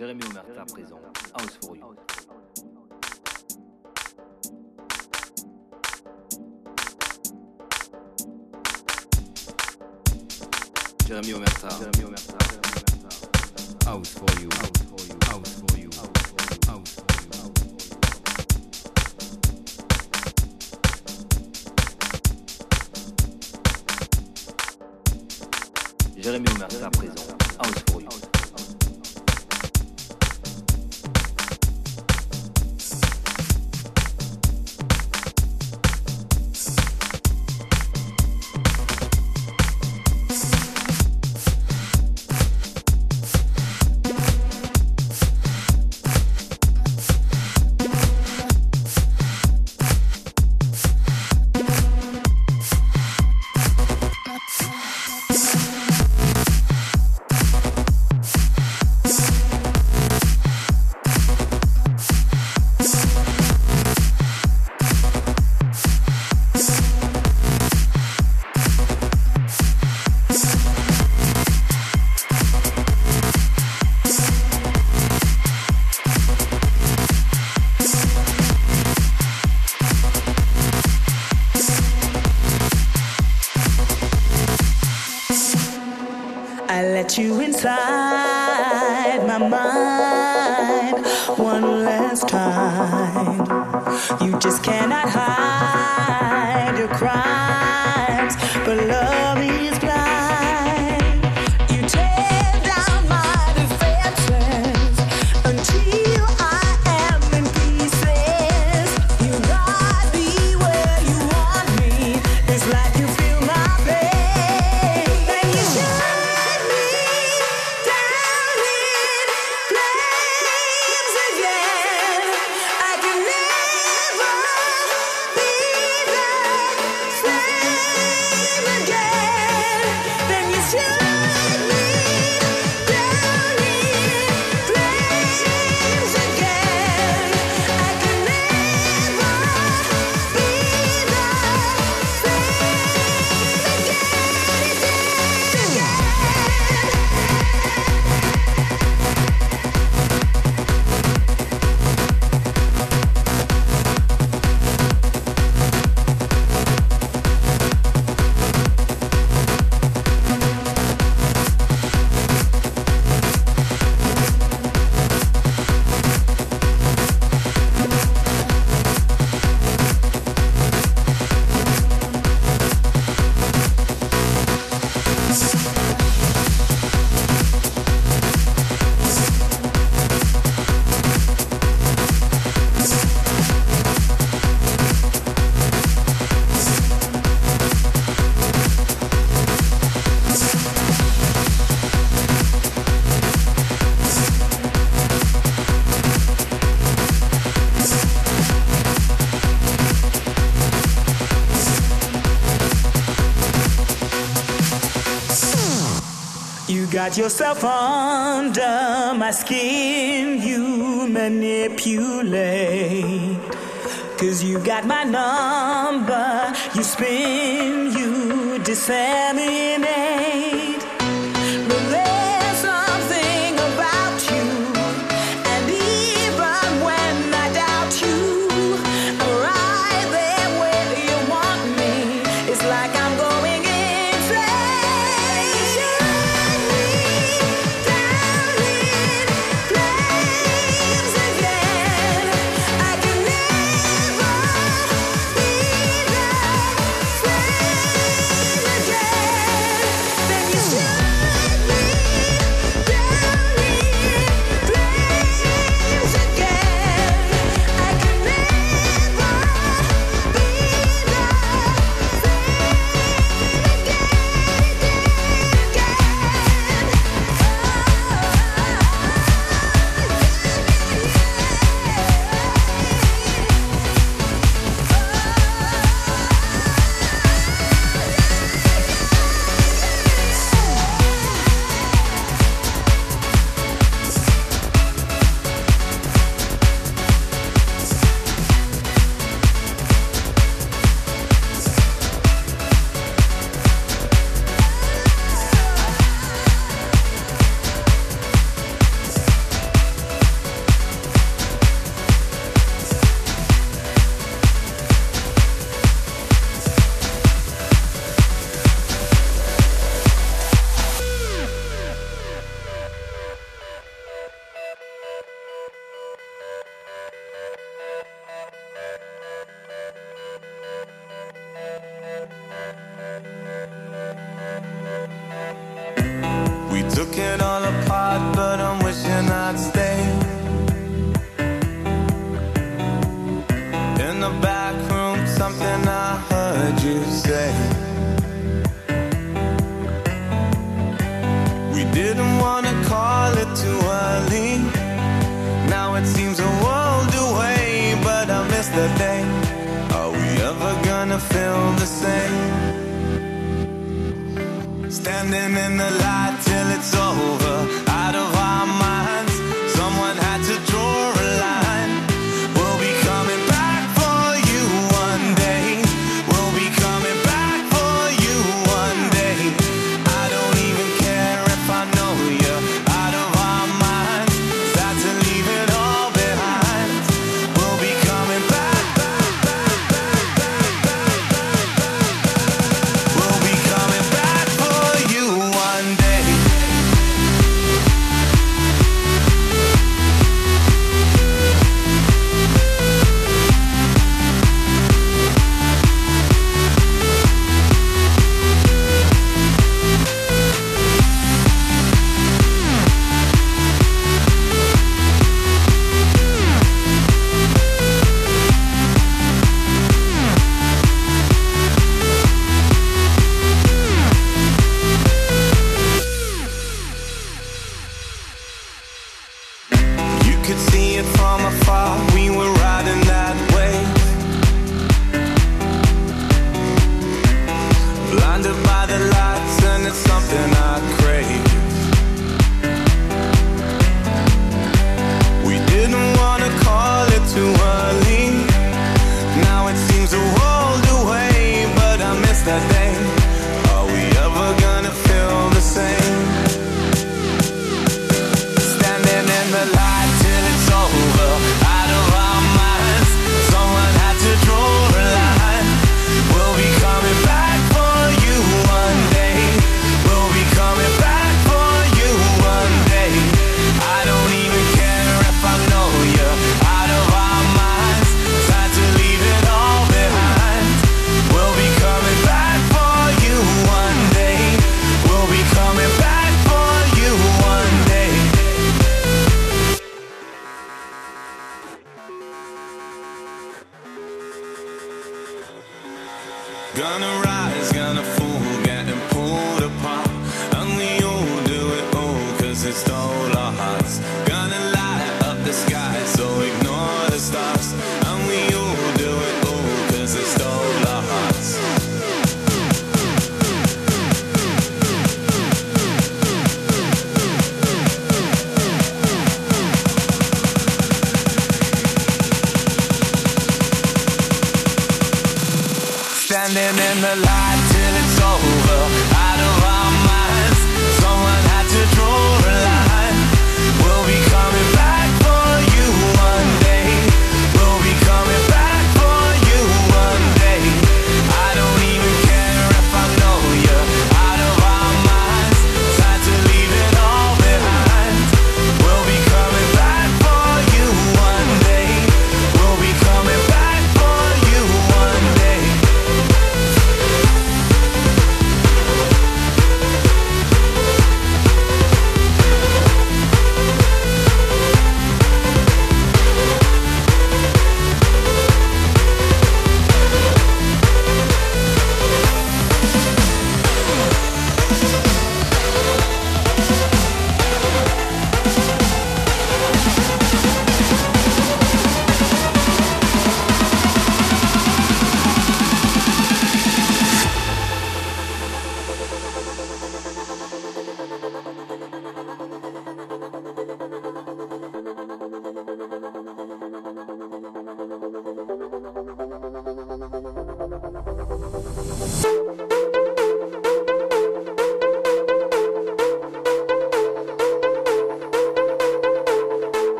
Jérémy Omerta présent. House for you. Jérémy Omerta. Jérémy Omerta. House for you. House for you. House for you. House for you. Jérémy Omerta présent. House for you. Inside one last time. You just cannot hide your crimes, but love got yourself under my skin, you manipulate. Cause you got my number, you spin, you disseminate.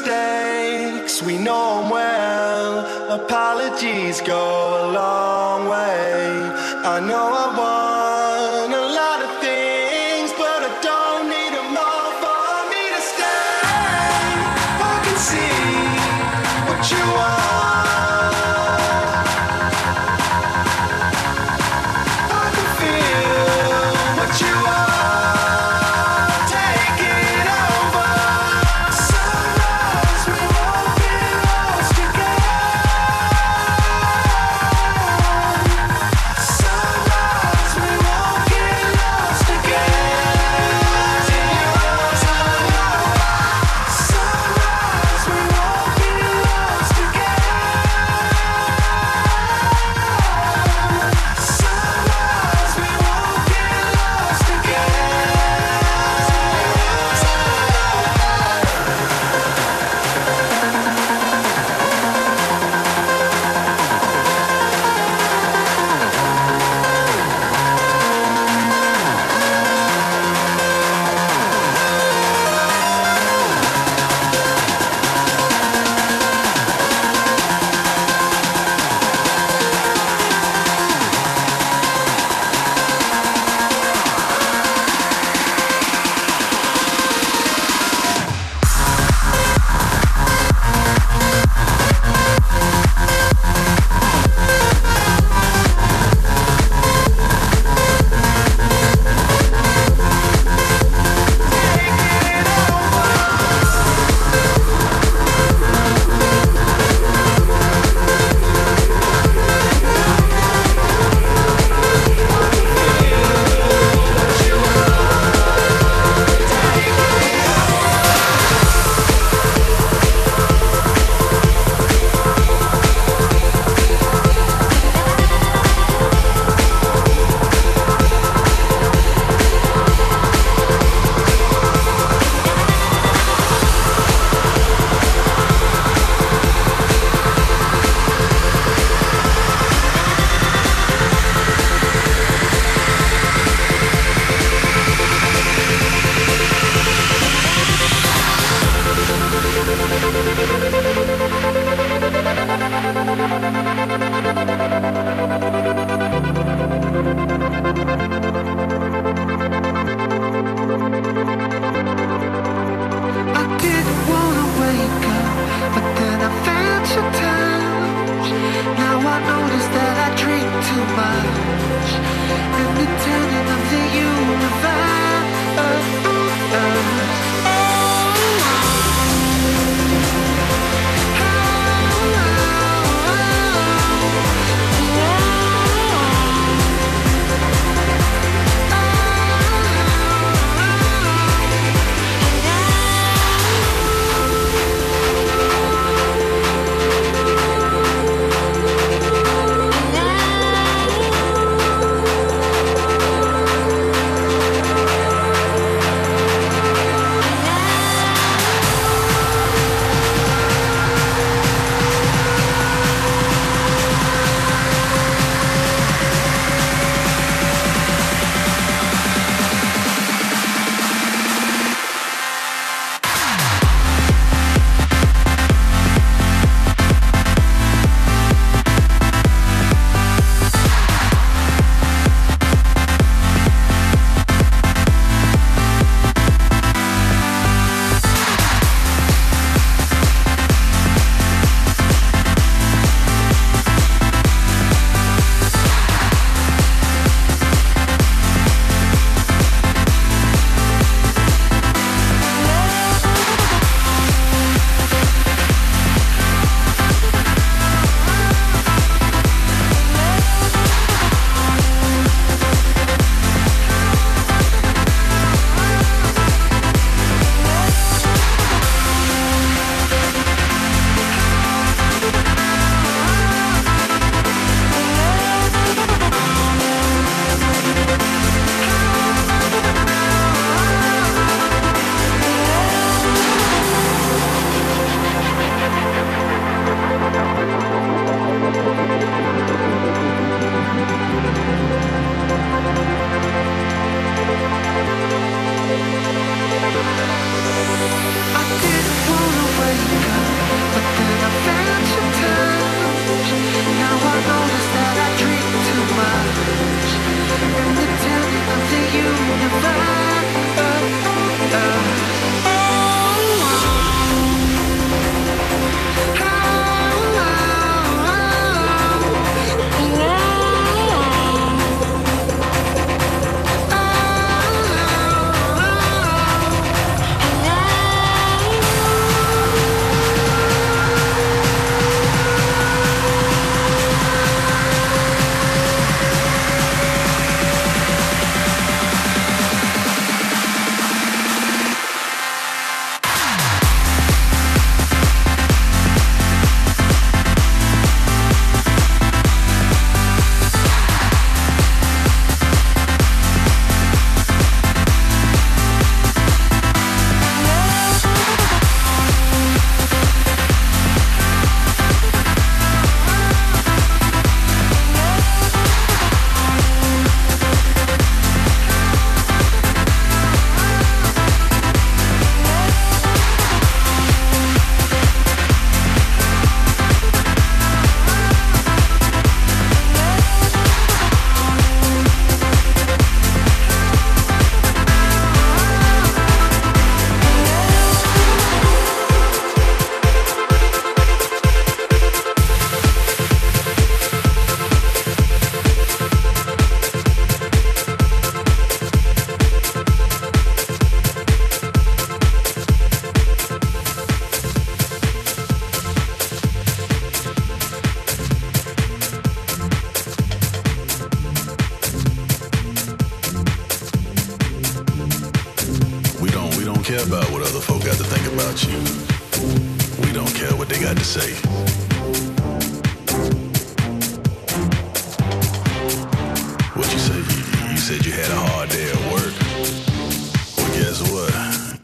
mistakes, we know them well. Apologies go a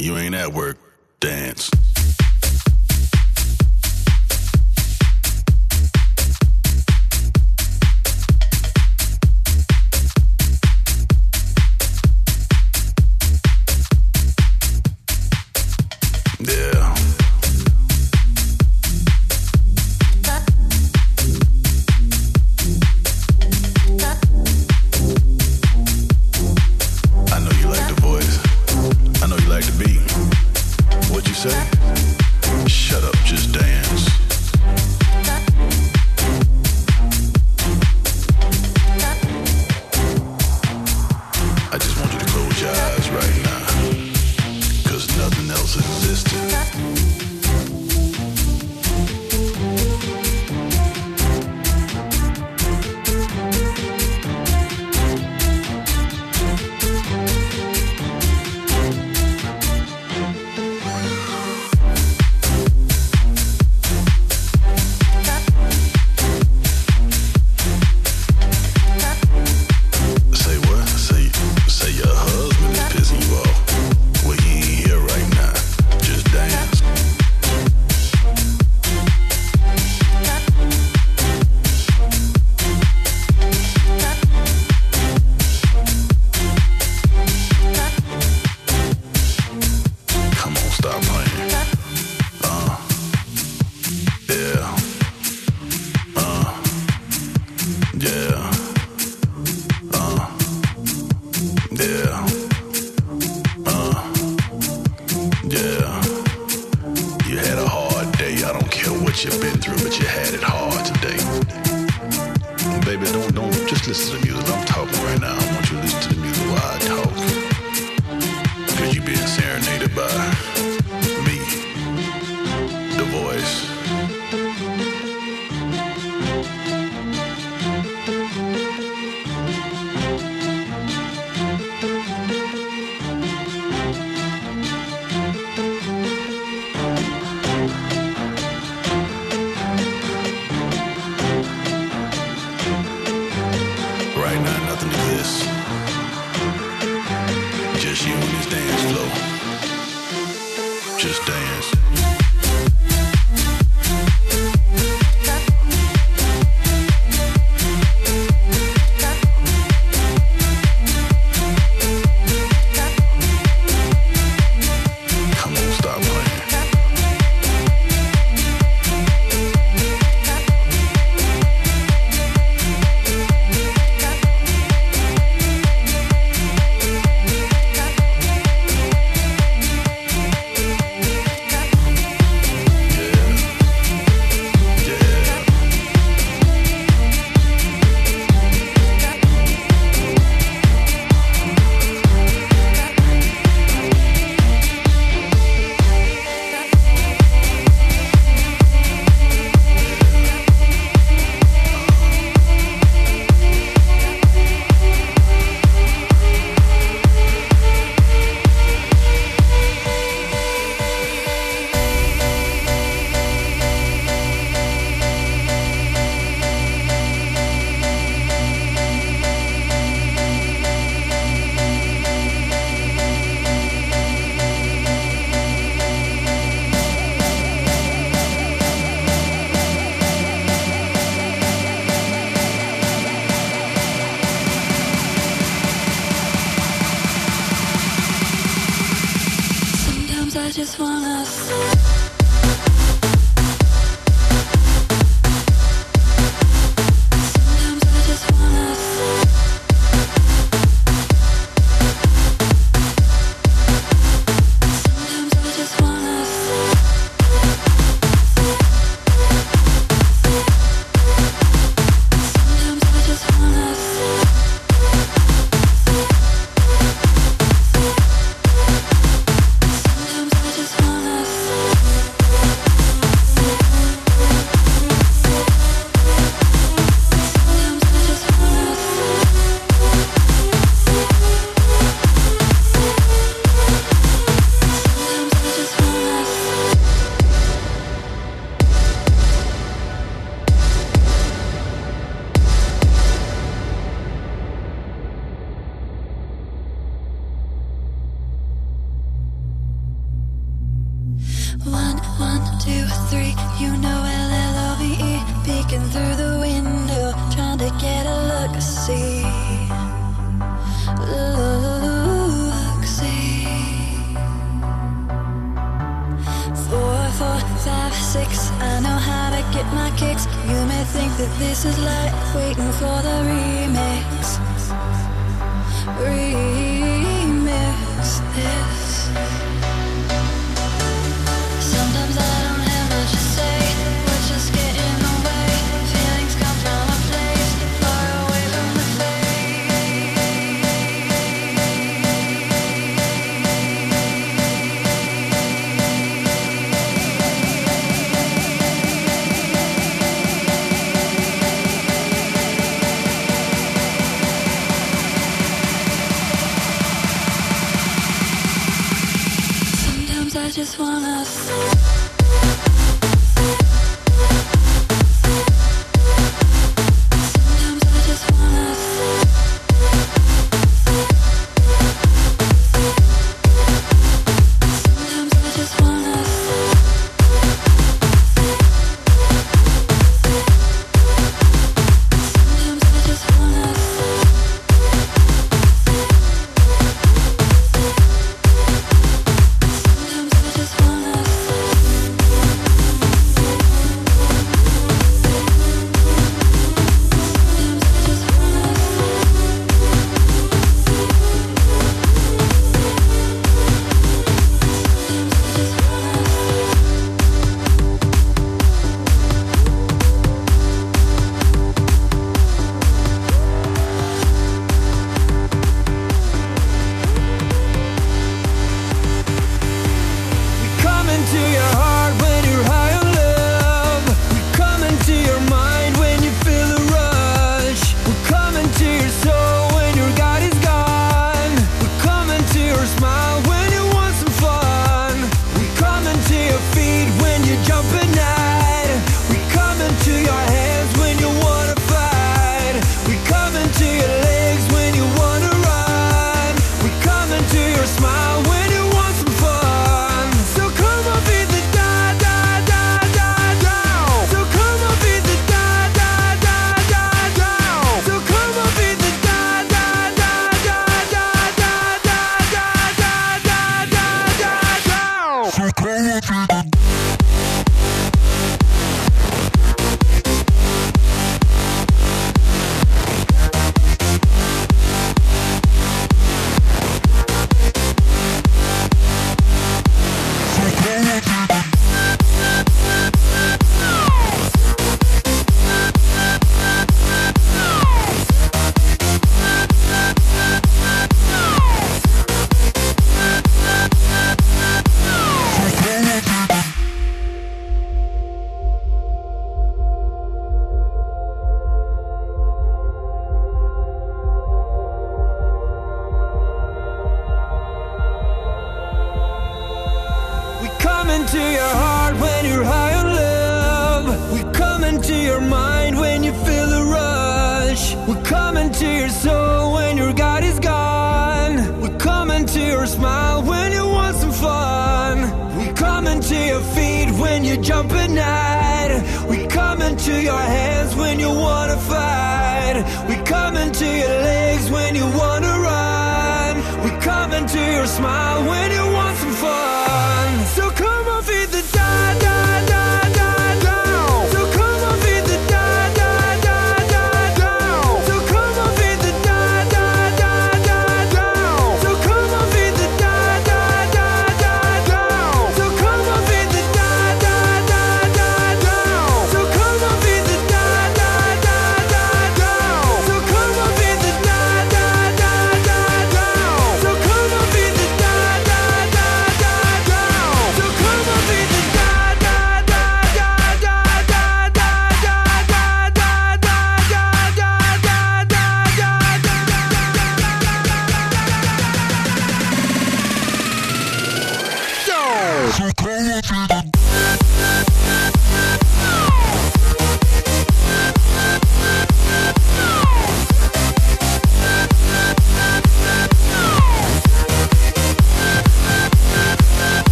You ain't at work. Dance.